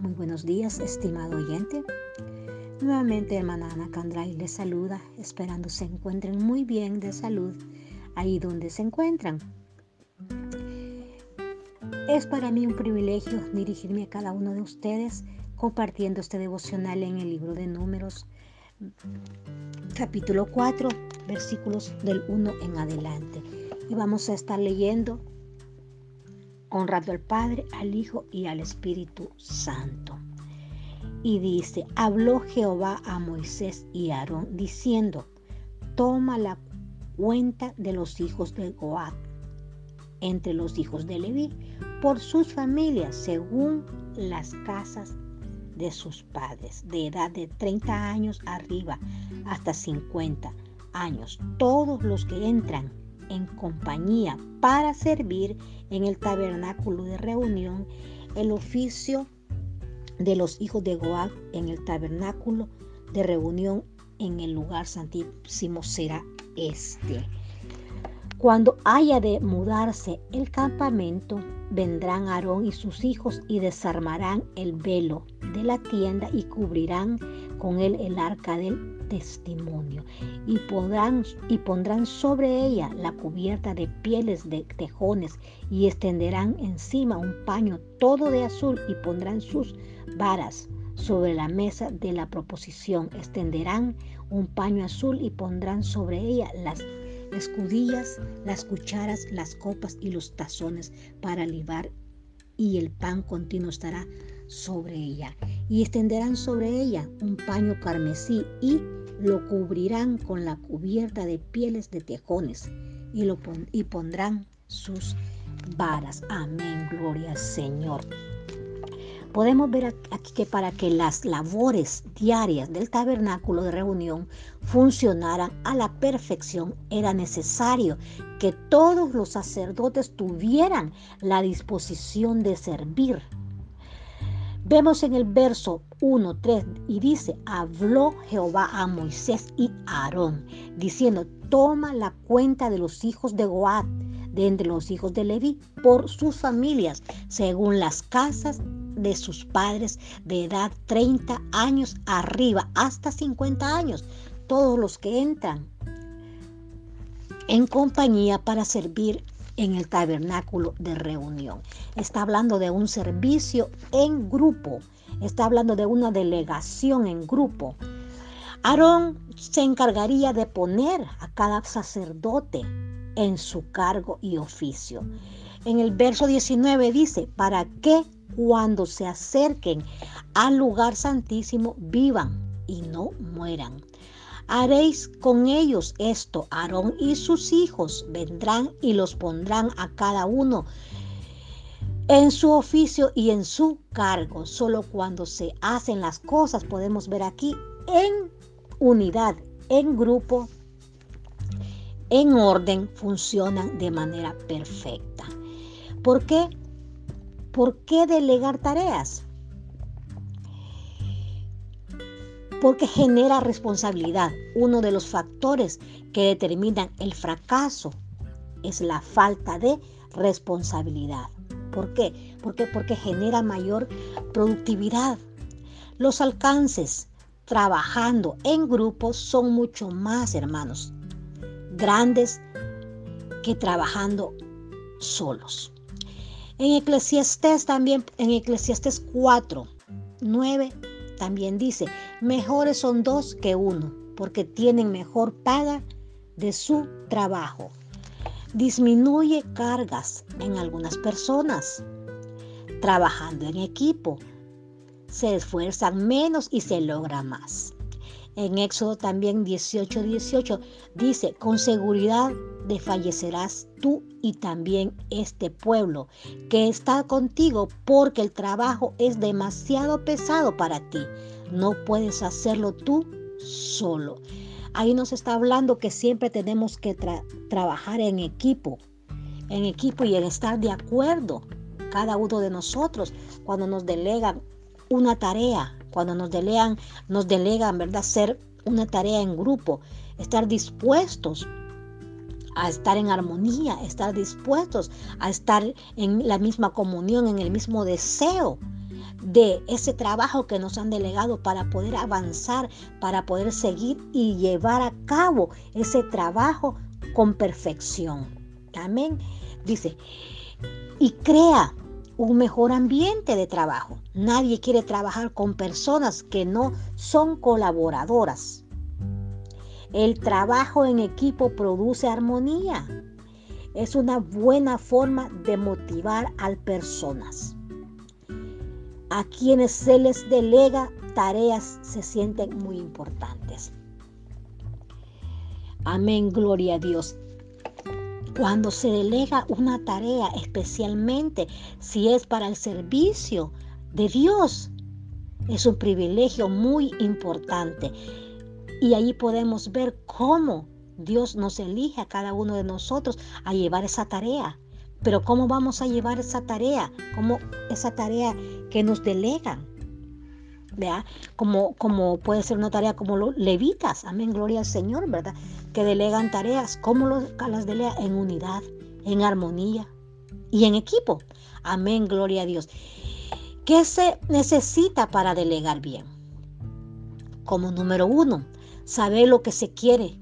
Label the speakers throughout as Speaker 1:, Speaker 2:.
Speaker 1: muy buenos días, estimado oyente. Nuevamente, hermana Ana Candray les saluda, esperando se encuentren muy bien de salud ahí donde se encuentran. Es para mí un privilegio dirigirme a cada uno de ustedes compartiendo este devocional en el libro de Números, capítulo 4, versículos del 1 en adelante. Y vamos a estar leyendo honrando al Padre, al Hijo y al Espíritu Santo. Y dice, habló Jehová a Moisés y Aarón diciendo, toma la cuenta de los hijos de Goat entre los hijos de Leví por sus familias según las casas de sus padres, de edad de 30 años arriba hasta 50 años. Todos los que entran en compañía para servir en el tabernáculo de reunión, el oficio de los hijos de Goag en el tabernáculo de reunión en el lugar santísimo será este. Cuando haya de mudarse el campamento, vendrán Aarón y sus hijos y desarmarán el velo de la tienda y cubrirán con él el arca del testimonio y, podrán, y pondrán sobre ella la cubierta de pieles de tejones y extenderán encima un paño todo de azul y pondrán sus varas sobre la mesa de la proposición. Extenderán un paño azul y pondrán sobre ella las escudillas, las cucharas, las copas y los tazones para libar y el pan continuo estará sobre ella. Y extenderán sobre ella un paño carmesí y lo cubrirán con la cubierta de pieles de tejones y, lo y pondrán sus varas. Amén, gloria al Señor. Podemos ver aquí que para que las labores diarias del tabernáculo de reunión funcionaran a la perfección era necesario que todos los sacerdotes tuvieran la disposición de servir Vemos en el verso 1, 3 y dice, habló Jehová a Moisés y a Aarón, diciendo, toma la cuenta de los hijos de Goat, de entre los hijos de Leví, por sus familias, según las casas de sus padres de edad 30 años arriba, hasta 50 años, todos los que entran en compañía para servir en el tabernáculo de reunión. Está hablando de un servicio en grupo. Está hablando de una delegación en grupo. Aarón se encargaría de poner a cada sacerdote en su cargo y oficio. En el verso 19 dice, para que cuando se acerquen al lugar santísimo vivan y no mueran. Haréis con ellos esto. Aarón y sus hijos vendrán y los pondrán a cada uno en su oficio y en su cargo. Solo cuando se hacen las cosas podemos ver aquí en unidad, en grupo, en orden, funcionan de manera perfecta. ¿Por qué? ¿Por qué delegar tareas? Porque genera responsabilidad. Uno de los factores que determinan el fracaso es la falta de responsabilidad. ¿Por qué? Porque, porque genera mayor productividad. Los alcances trabajando en grupos son mucho más, hermanos, grandes que trabajando solos. En Eclesiastés también, en Eclesiastés 4, 9 también dice, mejores son dos que uno, porque tienen mejor paga de su trabajo. Disminuye cargas en algunas personas. Trabajando en equipo, se esfuerzan menos y se logra más. En Éxodo también 18, 18 dice, con seguridad desfallecerás tú y también este pueblo que está contigo porque el trabajo es demasiado pesado para ti. No puedes hacerlo tú solo. Ahí nos está hablando que siempre tenemos que trabajar en equipo, en equipo y en estar de acuerdo cada uno de nosotros cuando nos delegan una tarea, cuando nos delegan, nos delegan, ¿verdad? Ser una tarea en grupo, estar dispuestos a estar en armonía, estar dispuestos a estar en la misma comunión, en el mismo deseo, de ese trabajo que nos han delegado para poder avanzar, para poder seguir y llevar a cabo ese trabajo con perfección. Amén. Dice, y crea un mejor ambiente de trabajo. Nadie quiere trabajar con personas que no son colaboradoras. El trabajo en equipo produce armonía. Es una buena forma de motivar a personas. A quienes se les delega tareas se sienten muy importantes. Amén, gloria a Dios. Cuando se delega una tarea, especialmente si es para el servicio de Dios, es un privilegio muy importante. Y ahí podemos ver cómo Dios nos elige a cada uno de nosotros a llevar esa tarea. Pero ¿cómo vamos a llevar esa tarea? ¿Cómo esa tarea que nos delegan? ¿Vea? Como, como puede ser una tarea como los levitas, amén, gloria al Señor, ¿verdad? Que delegan tareas, ¿cómo las delega? En unidad, en armonía y en equipo. Amén, gloria a Dios. ¿Qué se necesita para delegar bien? Como número uno, saber lo que se quiere,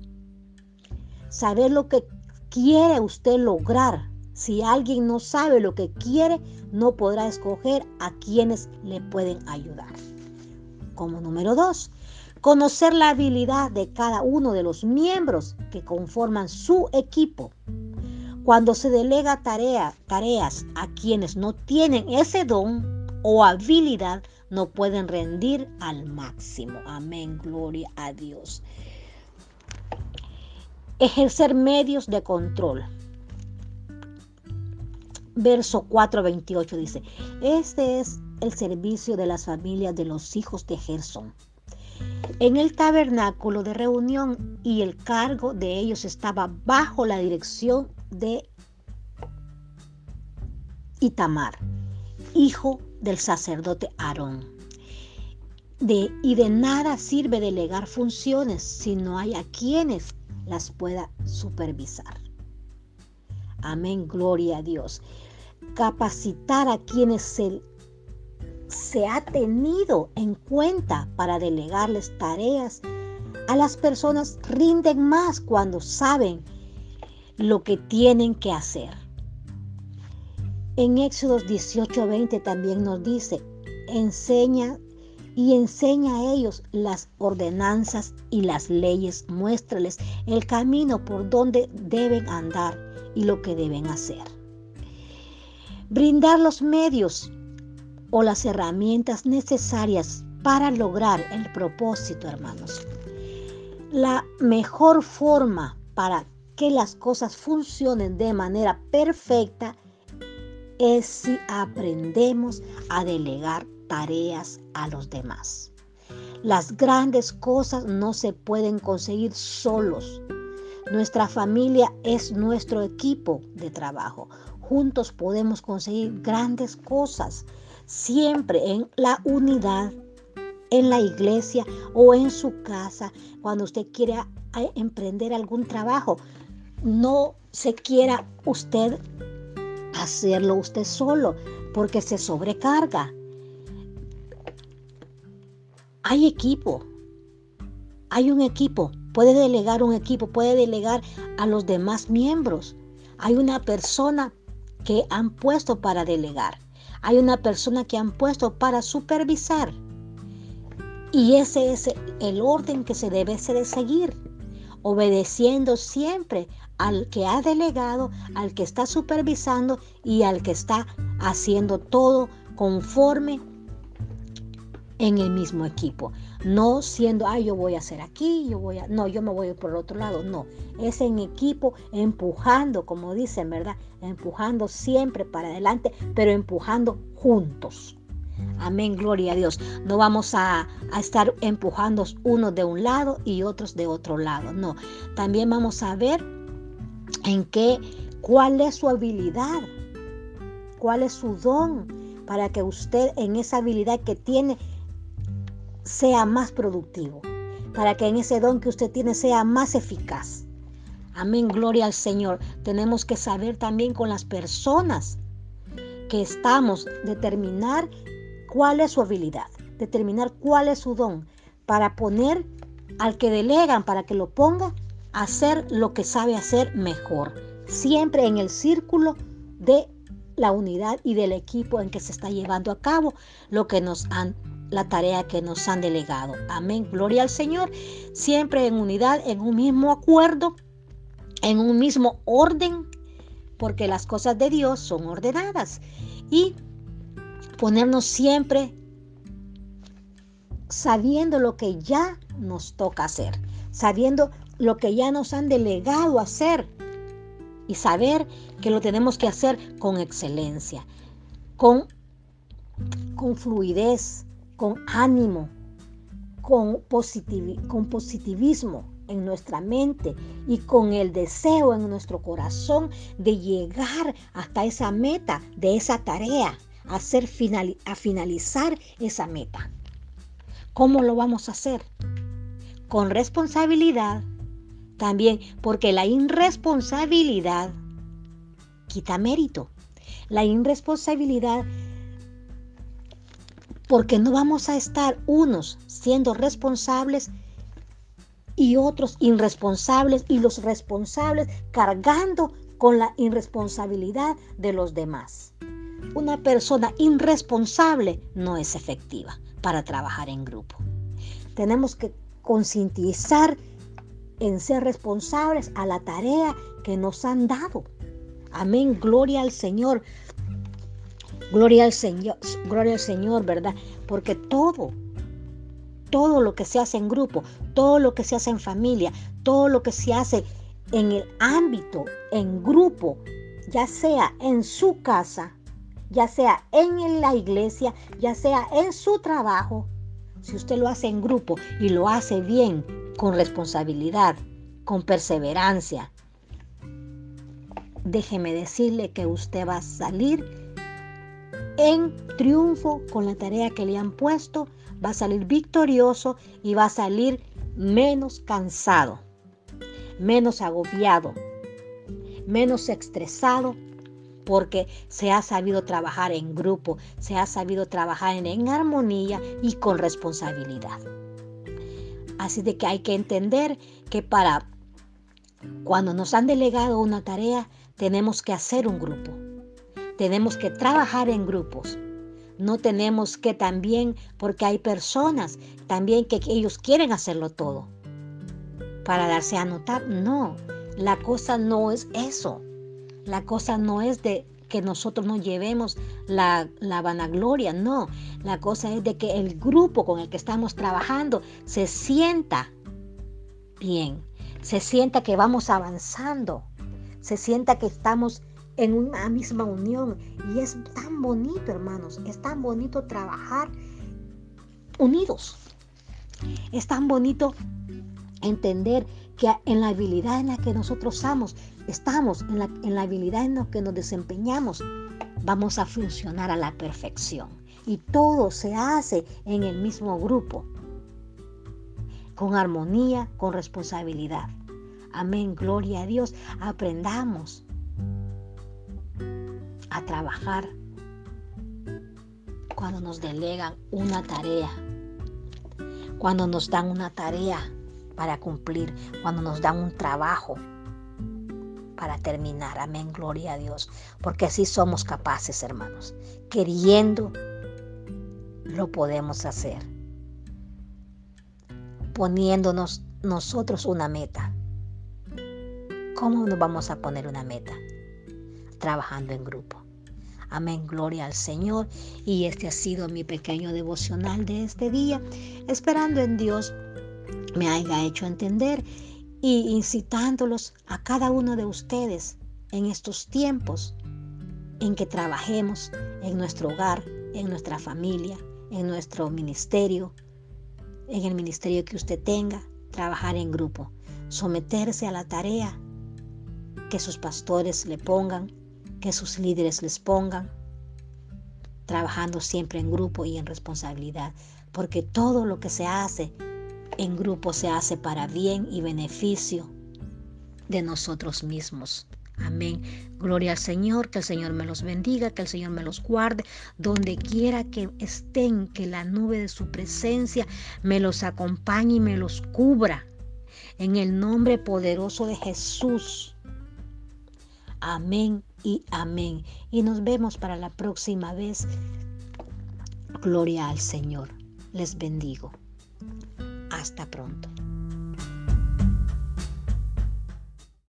Speaker 1: saber lo que quiere usted lograr. Si alguien no sabe lo que quiere, no podrá escoger a quienes le pueden ayudar. Como número dos, conocer la habilidad de cada uno de los miembros que conforman su equipo. Cuando se delega tareas a quienes no tienen ese don o habilidad, no pueden rendir al máximo. Amén, gloria a Dios. Ejercer medios de control. Verso 4:28 dice, este es el servicio de las familias de los hijos de Gerson. En el tabernáculo de reunión y el cargo de ellos estaba bajo la dirección de Itamar, hijo del sacerdote Aarón. De, y de nada sirve delegar funciones si no hay a quienes las pueda supervisar. Amén, gloria a Dios. Capacitar a quienes se, se ha tenido en cuenta para delegarles tareas a las personas rinden más cuando saben lo que tienen que hacer. En Éxodos 18:20 también nos dice, enseña y enseña a ellos las ordenanzas y las leyes, muéstrales el camino por donde deben andar y lo que deben hacer. Brindar los medios o las herramientas necesarias para lograr el propósito, hermanos. La mejor forma para que las cosas funcionen de manera perfecta es si aprendemos a delegar tareas a los demás. Las grandes cosas no se pueden conseguir solos. Nuestra familia es nuestro equipo de trabajo. Juntos podemos conseguir grandes cosas, siempre en la unidad, en la iglesia o en su casa, cuando usted quiera emprender algún trabajo. No se quiera usted hacerlo usted solo porque se sobrecarga. Hay equipo, hay un equipo, puede delegar un equipo, puede delegar a los demás miembros. Hay una persona que han puesto para delegar. Hay una persona que han puesto para supervisar. Y ese es el orden que se debe de seguir, obedeciendo siempre al que ha delegado, al que está supervisando y al que está haciendo todo conforme en el mismo equipo. No siendo, ay, yo voy a hacer aquí, yo voy a, no, yo me voy por el otro lado. No, es en equipo empujando, como dicen, ¿verdad? Empujando siempre para adelante, pero empujando juntos. Amén, gloria a Dios. No vamos a, estar empujando unos de un lado y otros de otro lado. No, también vamos a ver en qué, cuál es su habilidad, cuál es su don, para que usted en esa habilidad que tiene sea más productivo, para que en ese don que usted tiene sea más eficaz. Amén, gloria al Señor. Tenemos que saber también con las personas que estamos determinar cuál es su habilidad, determinar cuál es su don, para poner al que delegan, para que lo ponga a hacer lo que sabe hacer mejor, siempre en el círculo de la unidad y del equipo en que se está llevando a cabo lo que nos han la tarea que nos han delegado. Amén. Gloria al Señor. Siempre en unidad, en un mismo acuerdo, en un mismo orden, porque las cosas de Dios son ordenadas. Y ponernos siempre sabiendo lo que ya nos toca hacer, sabiendo lo que ya nos han delegado hacer y saber que lo tenemos que hacer con excelencia, con, con fluidez, con ánimo, con, positivismo en nuestra mente y con el deseo en nuestro corazón de llegar hasta esa meta de esa tarea, a, a finalizar esa meta. ¿Cómo lo vamos a hacer? Con responsabilidad, también porque la irresponsabilidad quita mérito. La irresponsabilidad porque no vamos a estar unos siendo responsables y otros irresponsables y los responsables cargando con la irresponsabilidad de los demás. Una persona irresponsable no es efectiva para trabajar en grupo. Tenemos que concientizar en ser responsables a la tarea que nos han dado. Amén, gloria al Señor. Gloria al Señor, gloria al Señor, ¿verdad? Porque todo, todo lo que se hace en grupo, todo lo que se hace en familia, todo lo que se hace en el ámbito, en grupo, ya sea en su casa, ya sea en la iglesia, ya sea en su trabajo, si usted lo hace en grupo y lo hace bien, con responsabilidad, con perseverancia, déjeme decirle que usted va a salir en triunfo con la tarea que le han puesto, va a salir victorioso y va a salir menos cansado, menos agobiado, menos estresado porque se ha sabido trabajar en grupo, se ha sabido trabajar en, armonía y con responsabilidad. Así de que hay que entender que para cuando nos han delegado una tarea, tenemos que hacer un grupo. Tenemos que trabajar en grupos. No tenemos que también, porque hay personas también que ellos quieren hacerlo todo para darse a notar. No, la cosa no es eso. La cosa no es de que nosotros nos llevemos la, la, vanagloria, no. La cosa es de que el grupo con el que estamos trabajando se sienta bien, se sienta que vamos avanzando, se sienta que estamos en una misma unión. Y es tan bonito, hermanos, es tan bonito trabajar unidos. Es tan bonito entender que en la habilidad en la que nosotros somos, estamos, en la, en la habilidad en la que nos desempeñamos, vamos a funcionar a la perfección. Y todo se hace en el mismo grupo, con armonía, con responsabilidad. Amén, gloria a Dios. Aprendamos a trabajar cuando nos delegan una tarea, cuando nos dan una tarea para cumplir, cuando nos dan un trabajo para terminar. Amén, gloria a Dios. Porque así somos capaces, hermanos. Queriendo, lo podemos hacer. Poniéndonos nosotros una meta. ¿Cómo nos vamos a poner una meta? Trabajando en grupo. Amén, gloria al Señor. Y este ha sido mi pequeño devocional de este día, esperando en Dios me haya hecho entender y incitándolos a cada uno de ustedes en estos tiempos en que trabajemos en nuestro hogar, en nuestra familia, en nuestro ministerio, en el ministerio que usted tenga, trabajar en grupo, someterse a la tarea que sus pastores le pongan, que sus líderes les pongan, trabajando siempre en grupo y en responsabilidad, porque todo lo que se hace en grupo se hace para bien y beneficio de nosotros mismos. Amén. Gloria al Señor, que el Señor me los bendiga, que el Señor me los guarde, donde quiera que estén, que la nube de su presencia me los acompañe y me los cubra. En el nombre poderoso de Jesús. Amén y amén. Y nos vemos para la próxima vez. Gloria al Señor. Les bendigo. Hasta pronto.